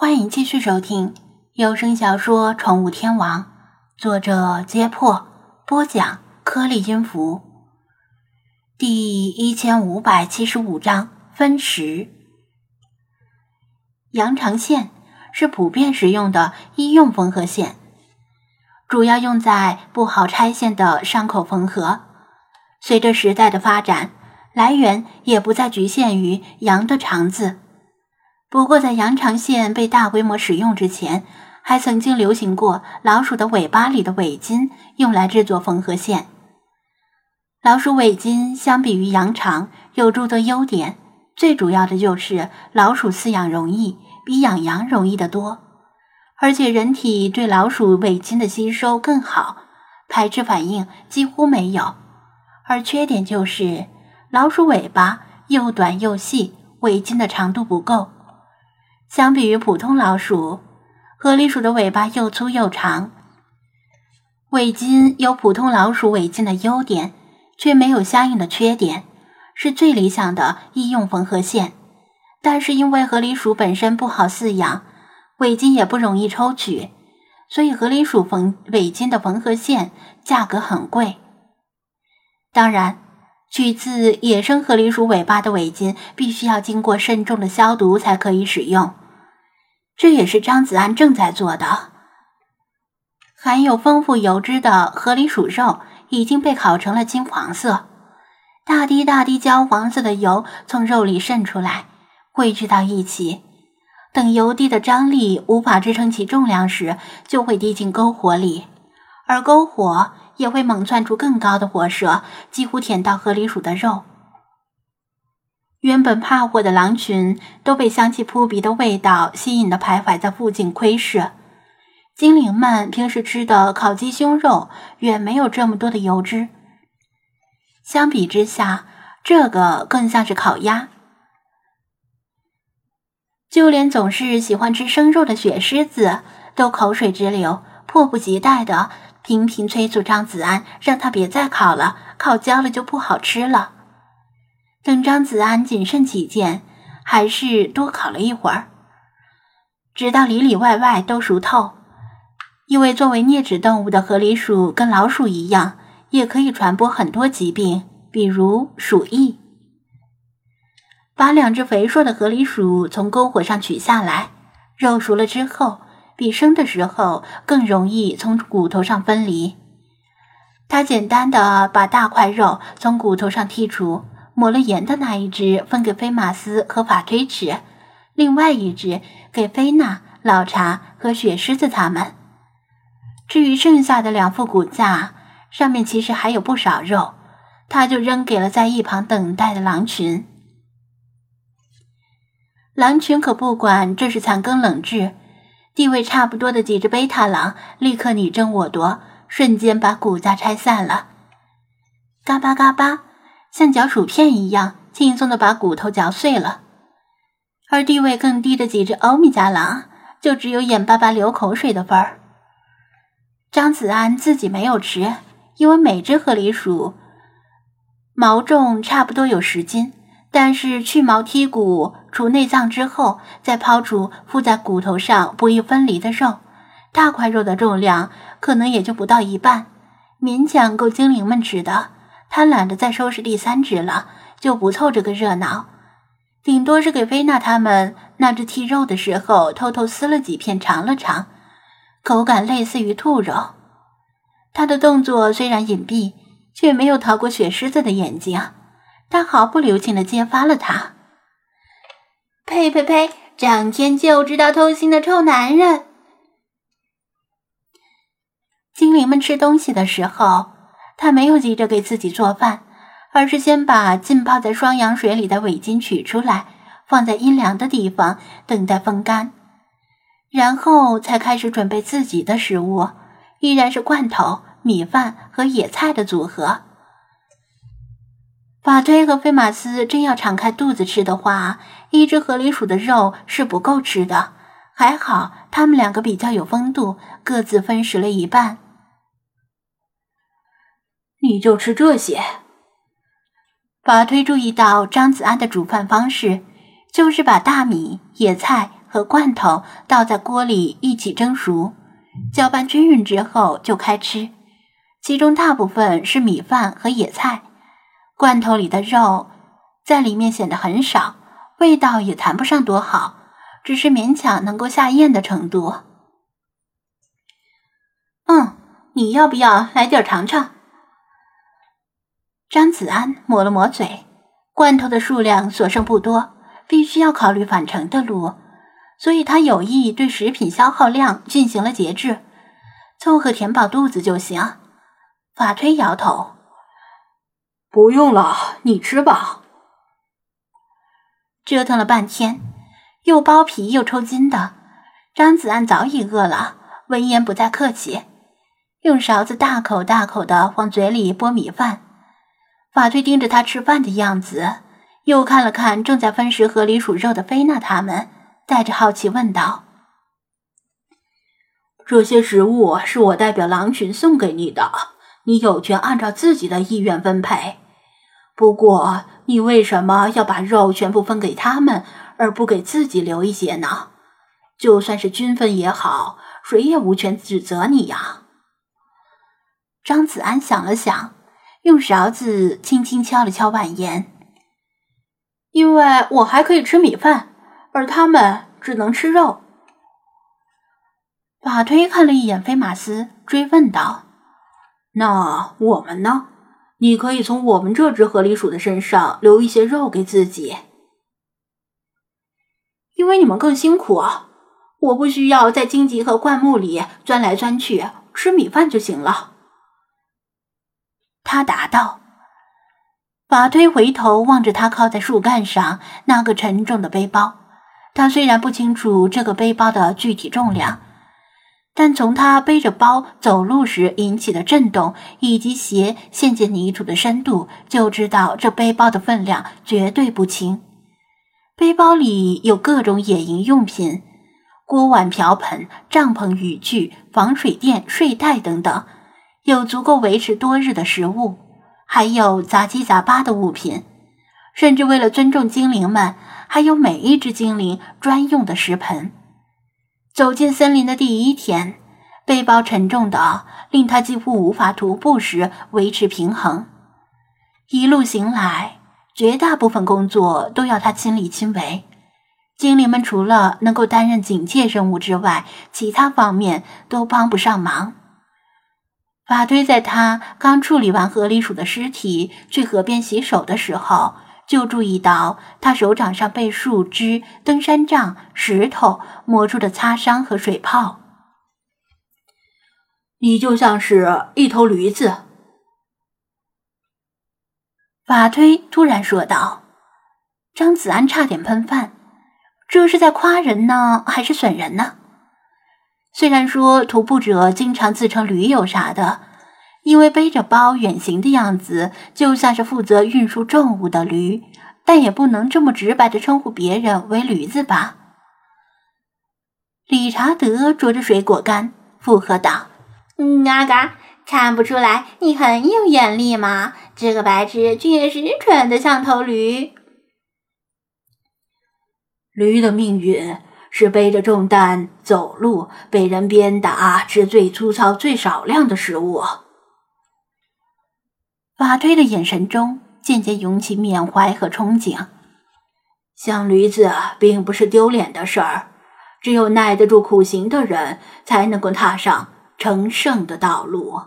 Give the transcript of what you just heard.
欢迎继续收听有声小说《宠物天王》，作者：揭破，播讲：颗粒音符，第一千五百七十五章分食。羊肠线是普遍使用的医用缝合线，主要用在不好拆线的伤口缝合。随着时代的发展，来源也不再局限于羊的肠子。不过，在羊肠线被大规模使用之前，还曾经流行过老鼠的尾巴里的尾筋用来制作缝合线。老鼠尾筋相比于羊肠有诸多优点，最主要的就是老鼠饲养容易，比养羊容易得多，而且人体对老鼠尾筋的吸收更好，排斥反应几乎没有。而缺点就是老鼠尾巴又短又细，尾筋的长度不够。相比于普通老鼠，河狸鼠的尾巴又粗又长，尾筋有普通老鼠尾筋的优点，却没有相应的缺点，是最理想的医用缝合线。但是因为河狸鼠本身不好饲养，尾筋也不容易抽取，所以河狸鼠缝尾筋的缝合线价格很贵。当然。取自野生河狸鼠尾巴的尾巾必须要经过慎重的消毒才可以使用，这也是张子安正在做的。含有丰富油脂的河狸鼠肉已经被烤成了金黄色，大滴大滴焦黄色的油从肉里渗出来，汇聚到一起。等油滴的张力无法支撑起重量时，就会滴进篝火里，而篝火。也会猛窜出更高的火舌，几乎舔到河狸鼠的肉。原本怕火的狼群都被香气扑鼻的味道吸引的，徘徊在附近窥视。精灵们平时吃的烤鸡胸肉远没有这么多的油脂，相比之下，这个更像是烤鸭。就连总是喜欢吃生肉的雪狮子都口水直流，迫不及待的。频频催促张子安，让他别再烤了，烤焦了就不好吃了。等张子安谨慎起见，还是多烤了一会儿，直到里里外外都熟透。因为作为啮齿动物的河狸鼠跟老鼠一样，也可以传播很多疾病，比如鼠疫。把两只肥硕的河狸鼠从篝火上取下来，肉熟了之后。比生的时候更容易从骨头上分离。他简单的把大块肉从骨头上剔除，抹了盐的那一只分给菲马斯和法推吃，另外一只给菲娜、老查和雪狮子他们。至于剩下的两副骨架，上面其实还有不少肉，他就扔给了在一旁等待的狼群。狼群可不管这是残羹冷炙。地位差不多的几只贝塔狼立刻你争我夺，瞬间把骨架拆散了，嘎巴嘎巴，像嚼薯片一样轻松的把骨头嚼碎了。而地位更低的几只欧米伽狼，就只有眼巴巴流口水的份儿。张子安自己没有吃，因为每只河狸鼠毛重差不多有十斤。但是去毛剔骨、除内脏之后，再抛除附在骨头上不易分离的肉，大块肉的重量可能也就不到一半，勉强够精灵们吃的。他懒得再收拾第三只了，就不凑这个热闹，顶多是给菲娜他们那只剔肉的时候偷偷撕了几片尝了尝，口感类似于兔肉。他的动作虽然隐蔽，却没有逃过雪狮子的眼睛。他毫不留情的揭发了他。呸呸呸！整天就知道偷腥的臭男人！精灵们吃东西的时候，他没有急着给自己做饭，而是先把浸泡在双氧水里的尾巾取出来，放在阴凉的地方等待风干，然后才开始准备自己的食物，依然是罐头、米饭和野菜的组合。法推和菲马斯真要敞开肚子吃的话，一只河狸鼠的肉是不够吃的。还好他们两个比较有风度，各自分食了一半。你就吃这些。法推注意到张子安的煮饭方式，就是把大米、野菜和罐头倒在锅里一起蒸熟，搅拌均匀之后就开吃。其中大部分是米饭和野菜，罐头里的肉在里面显得很少，味道也谈不上多好，只是勉强能够下咽的程度。嗯，你要不要来点尝尝？张子安抹了抹嘴，罐头的数量所剩不多，必须要考虑返程的路，所以他有意对食品消耗量进行了节制，凑合填饱肚子就行。法推摇头：“不用了，你吃吧。”折腾了半天，又剥皮又抽筋的张子安早已饿了，闻言不再客气，用勺子大口大口的往嘴里拨米饭。法推盯着他吃饭的样子，又看了看正在分食河狸鼠肉的菲娜他们，带着好奇问道：“这些食物是我代表狼群送给你的。”你有权按照自己的意愿分配，不过你为什么要把肉全部分给他们，而不给自己留一些呢？就算是均分也好，谁也无权指责你呀。张子安想了想，用勺子轻轻敲了敲碗沿，因为我还可以吃米饭，而他们只能吃肉。法推看了一眼菲马斯，追问道。那我们呢？你可以从我们这只河狸鼠的身上留一些肉给自己，因为你们更辛苦啊！我不需要在荆棘和灌木里钻来钻去，吃米饭就行了。他答道。法推回头望着他靠在树干上那个沉重的背包，他虽然不清楚这个背包的具体重量。但从他背着包走路时引起的震动，以及鞋陷进泥土的深度，就知道这背包的分量绝对不轻。背包里有各种野营用品，锅碗瓢盆、帐篷、雨具、防水垫、睡袋等等，有足够维持多日的食物，还有杂七杂八的物品，甚至为了尊重精灵们，还有每一只精灵专用的食盆。走进森林的第一天，背包沉重的令他几乎无法徒步时维持平衡。一路行来，绝大部分工作都要他亲力亲为。精灵们除了能够担任警戒任务之外，其他方面都帮不上忙。法推在他刚处理完河狸鼠的尸体，去河边洗手的时候。就注意到他手掌上被树枝、登山杖、石头磨出的擦伤和水泡。你就像是一头驴子，法推突然说道。张子安差点喷饭，这是在夸人呢，还是损人呢？虽然说徒步者经常自称驴友啥的。因为背着包远行的样子，就像是负责运输重物的驴，但也不能这么直白的称呼别人为驴子吧？理查德啄着水果干，附和道：“嗯，啊嘎，看不出来你很有眼力吗？这个白痴确实蠢得像头驴。驴的命运是背着重担走路，被人鞭打，吃最粗糙、最少量的食物。”法推的眼神中渐渐涌起缅怀和憧憬。像驴子并不是丢脸的事儿，只有耐得住苦行的人，才能够踏上成圣的道路。